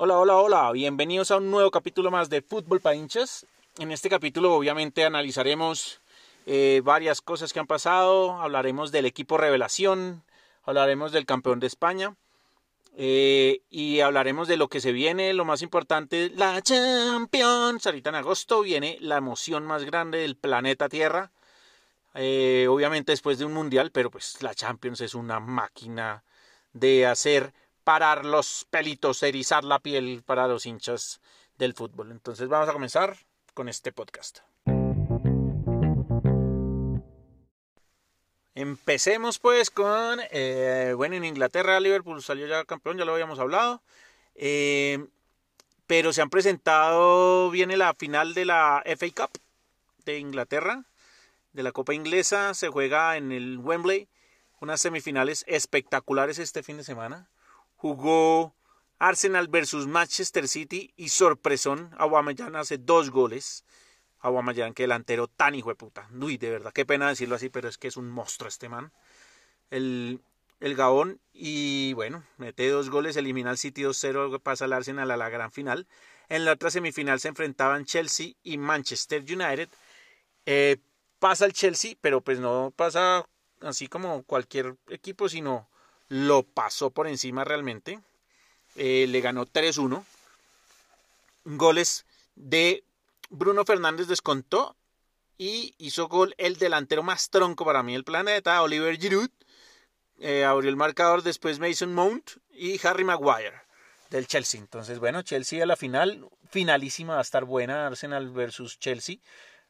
Hola, hola, hola, bienvenidos a un nuevo capítulo más de Fútbol para hinchas. En este capítulo obviamente analizaremos eh, varias cosas que han pasado, hablaremos del equipo revelación, hablaremos del campeón de España eh, y hablaremos de lo que se viene, lo más importante, la Champions. Ahorita en agosto viene la emoción más grande del planeta Tierra. Eh, obviamente después de un mundial, pero pues la Champions es una máquina de hacer parar los pelitos, erizar la piel para los hinchas del fútbol. Entonces vamos a comenzar con este podcast. Empecemos pues con, eh, bueno, en Inglaterra Liverpool salió ya campeón, ya lo habíamos hablado, eh, pero se han presentado, viene la final de la FA Cup de Inglaterra, de la Copa Inglesa, se juega en el Wembley, unas semifinales espectaculares este fin de semana jugó Arsenal versus Manchester City y sorpresón, Aubameyang hace dos goles. Aubameyang, que delantero tan hijo de puta. Uy, de verdad, qué pena decirlo así, pero es que es un monstruo este man. El, el Gabón, y bueno, mete dos goles, elimina al City 2-0, pasa al Arsenal a la gran final. En la otra semifinal se enfrentaban Chelsea y Manchester United. Eh, pasa el Chelsea, pero pues no pasa así como cualquier equipo, sino lo pasó por encima realmente. Eh, le ganó 3-1. Goles de Bruno Fernández descontó y hizo gol el delantero más tronco para mí del planeta, Oliver Giroud. Eh, abrió el marcador después Mason Mount y Harry Maguire del Chelsea. Entonces, bueno, Chelsea a la final, finalísima va a estar buena, Arsenal versus Chelsea.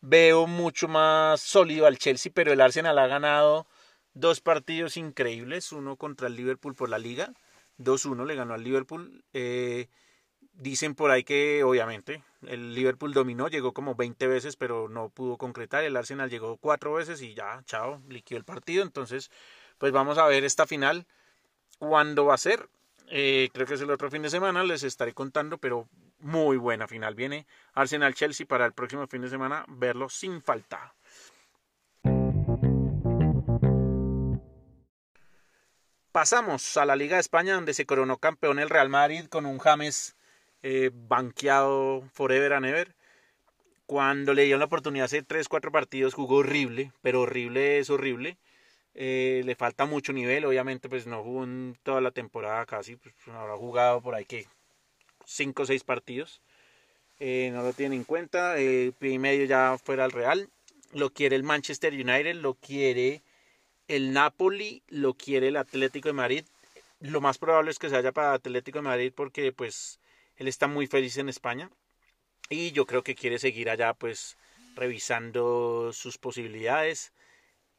Veo mucho más sólido al Chelsea, pero el Arsenal ha ganado dos partidos increíbles, uno contra el Liverpool por la liga, 2-1 le ganó al Liverpool. Eh, dicen por ahí que obviamente el Liverpool dominó, llegó como 20 veces, pero no pudo concretar. El Arsenal llegó cuatro veces y ya, chao, liquidó el partido. Entonces, pues vamos a ver esta final. ¿Cuándo va a ser? Eh, creo que es el otro fin de semana, les estaré contando, pero muy buena final. Viene Arsenal-Chelsea para el próximo fin de semana, verlo sin falta. Pasamos a la Liga de España, donde se coronó campeón el Real Madrid con un James eh, banqueado forever and ever. Cuando le dieron la oportunidad hace 3-4 partidos, jugó horrible, pero horrible es horrible. Eh, le falta mucho nivel, obviamente, pues no jugó en toda la temporada casi, pues habrá jugado por ahí que 5 o 6 partidos. Eh, no lo tiene en cuenta, y medio ya fuera al Real. Lo quiere el Manchester United, lo quiere el Napoli lo quiere el Atlético de Madrid. Lo más probable es que se vaya para Atlético de Madrid porque pues él está muy feliz en España y yo creo que quiere seguir allá pues revisando sus posibilidades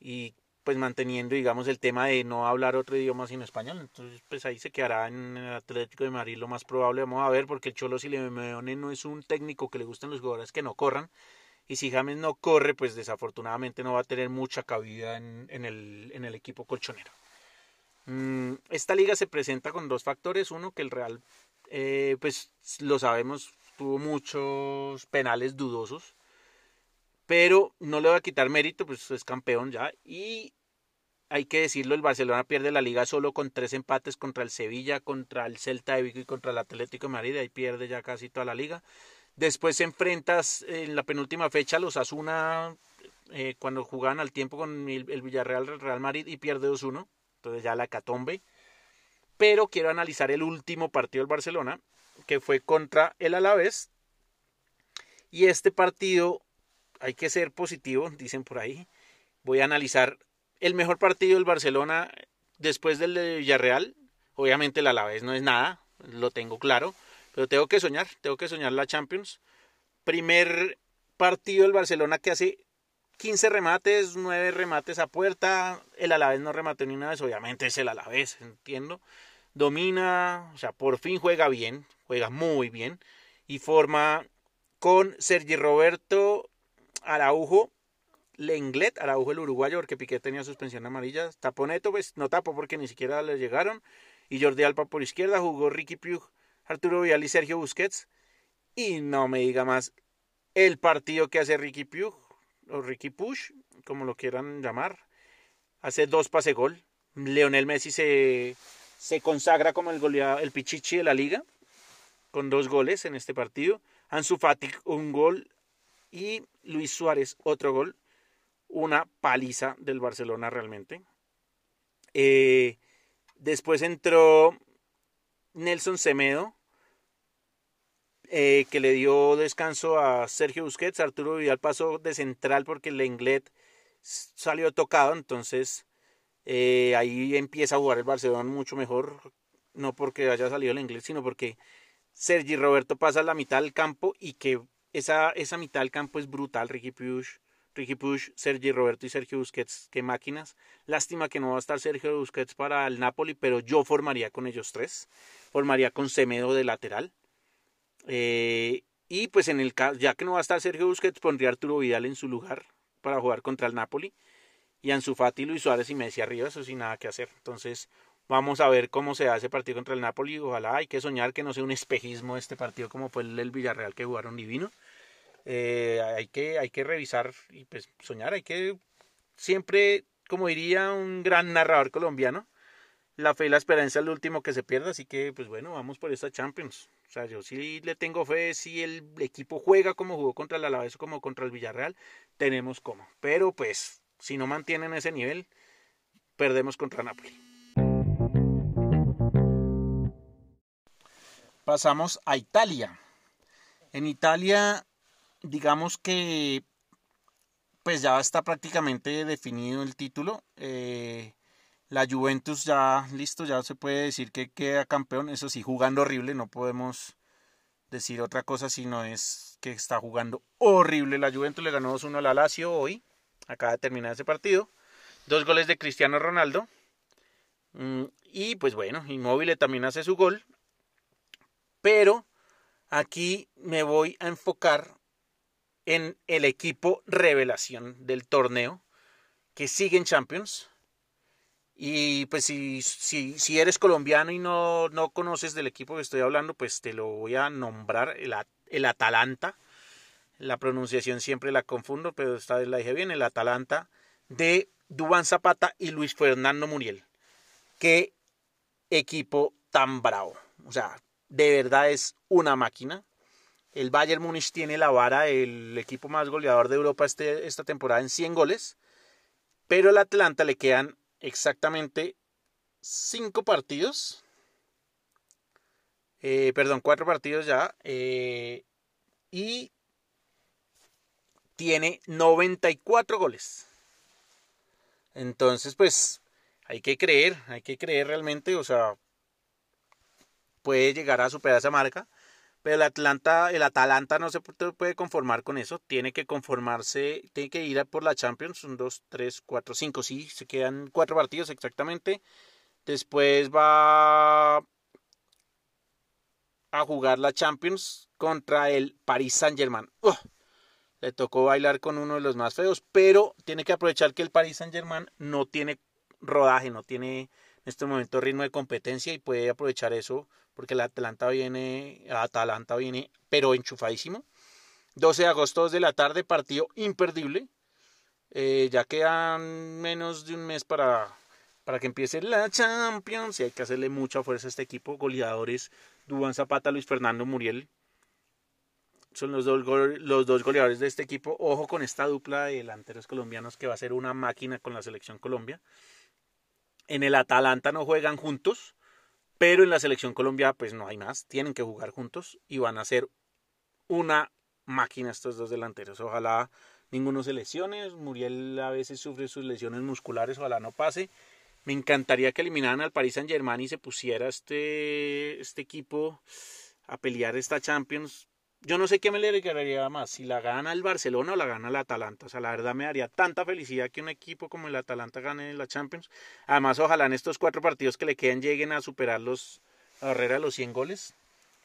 y pues manteniendo digamos el tema de no hablar otro idioma sino español. Entonces pues ahí se quedará en el Atlético de Madrid lo más probable. Vamos a ver porque el Cholo Simeone no es un técnico que le gustan los jugadores que no corran y si James no corre, pues desafortunadamente no va a tener mucha cabida en, el, equipo colchonero. Mm, esta liga se presenta con dos factores. Uno, que el Real, eh, pues lo sabemos, tuvo muchos penales dudosos. Pero no le va a quitar mérito, pues es campeón ya. Y hay que decirlo, el Barcelona pierde la liga solo con tres empates contra el Sevilla, contra el Celta de Vigo y contra el Atlético de Madrid. Ahí pierde ya casi toda la liga. Después enfrentas en la penúltima fecha los Asuna eh, cuando jugaban al tiempo con el, Villarreal Real Madrid y pierde 2-1. Entonces ya la catombe. Pero quiero analizar el último partido del Barcelona, que fue contra el Alavés. Y este partido, hay que ser positivo, dicen por ahí. Voy a analizar el mejor partido del Barcelona después del de Villarreal. Obviamente el Alavés no es nada, lo tengo claro. Pero tengo que soñar, tengo que soñar la Champions. Primer partido del Barcelona que hace 15 remates, 9 remates a puerta. El Alavés no remató ni una vez, obviamente es el Alavés, entiendo. Domina, o sea, por fin juega bien, juega muy bien. Y forma con Sergi Roberto Araujo, Lenglet, Araujo el uruguayo, porque Piqué tenía suspensión amarilla. Taponeto, pues no tapo porque ni siquiera le llegaron. Y Jordi Alba por izquierda, jugó Ricky Puig Arturo Vidal y Sergio Busquets. Y no me diga más el partido que hace Ricky Pugh, o Ricky Push, como lo quieran llamar. Hace dos pase gol. Leonel Messi se, se consagra como el goleado, el pichichi de la liga. con dos goles en este partido. Ansu Fati un gol y Luis Suárez otro gol. Una paliza del Barcelona realmente. Eh, después entró Nelson Semedo, eh, que le dio descanso a Sergio Busquets. Arturo Vidal pasó de central porque Lenglet salió tocado, entonces eh, ahí empieza a jugar el Barcelona mucho mejor, no porque haya salido el inglés, sino porque Sergi Roberto pasa a la mitad del campo y que esa, esa mitad del campo es brutal, Ricky Push, Ricky Push, Sergi Roberto y Sergio Busquets, qué máquinas. Lástima que no va a estar Sergio Busquets para el Napoli, pero yo formaría con ellos tres, formaría con Semedo de lateral. Eh, y pues en el ya que no va a estar Sergio Busquets, pondría Arturo Vidal en su lugar para jugar contra el Napoli y Ansu Fati, Luis Suárez y Messi arriba, eso sin nada que hacer. Entonces, vamos a ver cómo se hace partido contra el Napoli. Ojalá hay que soñar que no sea un espejismo este partido como fue el, Villarreal que jugaron divino. Eh, hay, que, hay que revisar y pues soñar, hay que siempre, como diría un gran narrador colombiano, la fe y la esperanza es lo último que se pierde, así que pues bueno, vamos por esta Champions. O sea, yo sí le tengo fe, si el equipo juega como jugó contra el Alavés o como contra el Villarreal, tenemos como. Pero pues si no mantienen ese nivel, perdemos contra Napoli. Pasamos a Italia. En Italia, digamos que pues ya está prácticamente definido el título. Eh, la Juventus ya listo, ya se puede decir que queda campeón. Eso sí, jugando horrible, no podemos decir otra cosa si no es que está jugando horrible. La Juventus le ganó 2-1 al Lazio hoy acaba de terminar ese partido. Dos goles de Cristiano Ronaldo. Mm, y pues bueno, Inmóvil también hace su gol. Pero aquí me voy a enfocar en el equipo revelación del torneo que sigue en Champions. Y pues si, si, si eres colombiano y no, no, conoces del equipo que estoy hablando, pues te lo voy a nombrar el, el Atalanta la pronunciación siempre la confundo, pero esta vez la dije bien, el Atalanta de Dubán Zapata y Luis Fernando Muriel. Qué equipo tan bravo. O sea, de verdad es una máquina. El Bayern Múnich tiene la vara, el equipo más goleador de Europa este, esta temporada en 100 goles, pero al Atlanta le quedan exactamente 5 partidos. Eh, perdón, 4 partidos ya. Eh, y tiene 94 goles. Entonces, pues, hay que creer, hay que creer realmente, o sea, puede llegar a superar esa marca, pero el Atlanta, el Atalanta no se puede conformar con eso, tiene que conformarse, tiene que ir a por la Champions, un 2, 3, 4, 5, sí, se quedan cuatro partidos exactamente. Después va a jugar la Champions contra el Paris Saint-Germain le tocó bailar con uno de los más feos, pero tiene que aprovechar que el Paris Saint Germain no tiene rodaje, no tiene en este momento ritmo de competencia y puede aprovechar eso porque el Atlanta viene, Atalanta viene, pero enchufadísimo. 12 de agosto, 2 de la tarde, partido imperdible. Eh, ya quedan menos de un mes para, para que empiece la Champions y hay que hacerle mucha fuerza a este equipo. Goleadores, Dubán Zapata, Luis Fernando Muriel, son los dos, los dos goleadores de este equipo. Ojo con esta dupla de delanteros colombianos que va a ser una máquina con la selección Colombia. En el Atalanta no juegan juntos, pero en la selección Colombia pues no hay más. Tienen que jugar juntos y van a ser una máquina estos dos delanteros. Ojalá ninguno se lesione. Muriel a veces sufre sus lesiones musculares, ojalá no pase. Me encantaría que eliminaran al Paris Saint Germain y se pusiera este, este equipo a pelear esta Champions yo no sé qué me le regalaría más, si la gana el Barcelona o la gana el Atalanta. O sea, la verdad me daría tanta felicidad que un equipo como el Atalanta gane la Champions. Además, ojalá en estos cuatro partidos que le quedan lleguen a superar los, la barrera de los 100 goles.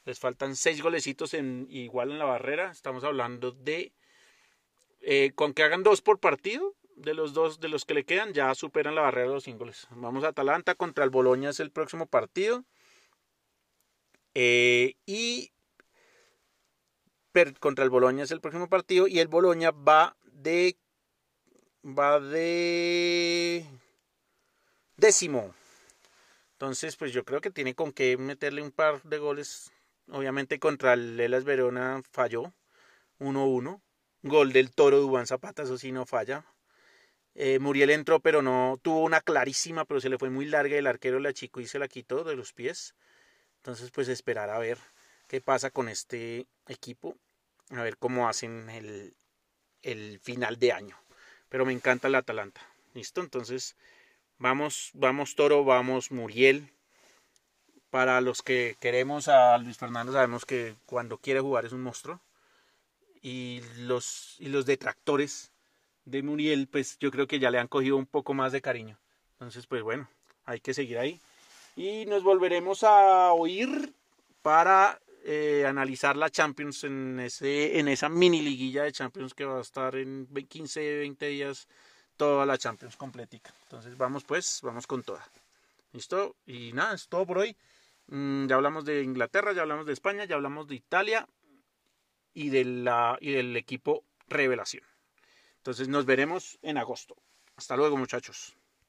Les faltan seis golecitos en, igual en la barrera. Estamos hablando de eh, con que hagan dos por partido. De los dos de los que le quedan, ya superan la barrera de los 100 goles. Vamos a Atalanta contra el Boloña, es el próximo partido. Eh, y contra el Boloña es el próximo partido y el Boloña va de va de décimo. Entonces, pues yo creo que tiene con qué meterle un par de goles Obviamente contra el Elas Verona falló 1-1. Gol del Toro Dubán Zapata, eso sí no falla. Eh, Muriel entró, pero no tuvo una clarísima, pero se le fue muy larga. El arquero la chico y se la quitó de los pies. Entonces, pues esperar a ver qué pasa con este equipo. A ver cómo hacen el, el final de año. Pero me encanta el Atalanta. ¿Listo? Entonces, vamos, vamos Toro, vamos Muriel. Para los que queremos a Luis Fernando, sabemos que cuando quiere jugar es un monstruo. Y los, y los detractores de Muriel, pues yo creo que ya le han cogido un poco más de cariño. Entonces, pues bueno, hay que seguir ahí. Y nos volveremos a oír para eh, analizar la Champions en, ese, en esa mini liguilla de Champions que va a estar en 15, 20 días, toda la Champions completica. Entonces vamos pues, vamos con toda. ¿Listo? Y nada, es todo por hoy. Mm, ya hablamos de Inglaterra, ya hablamos de España, ya hablamos de Italia y, del equipo Revelación. Entonces nos veremos en agosto. Hasta luego muchachos.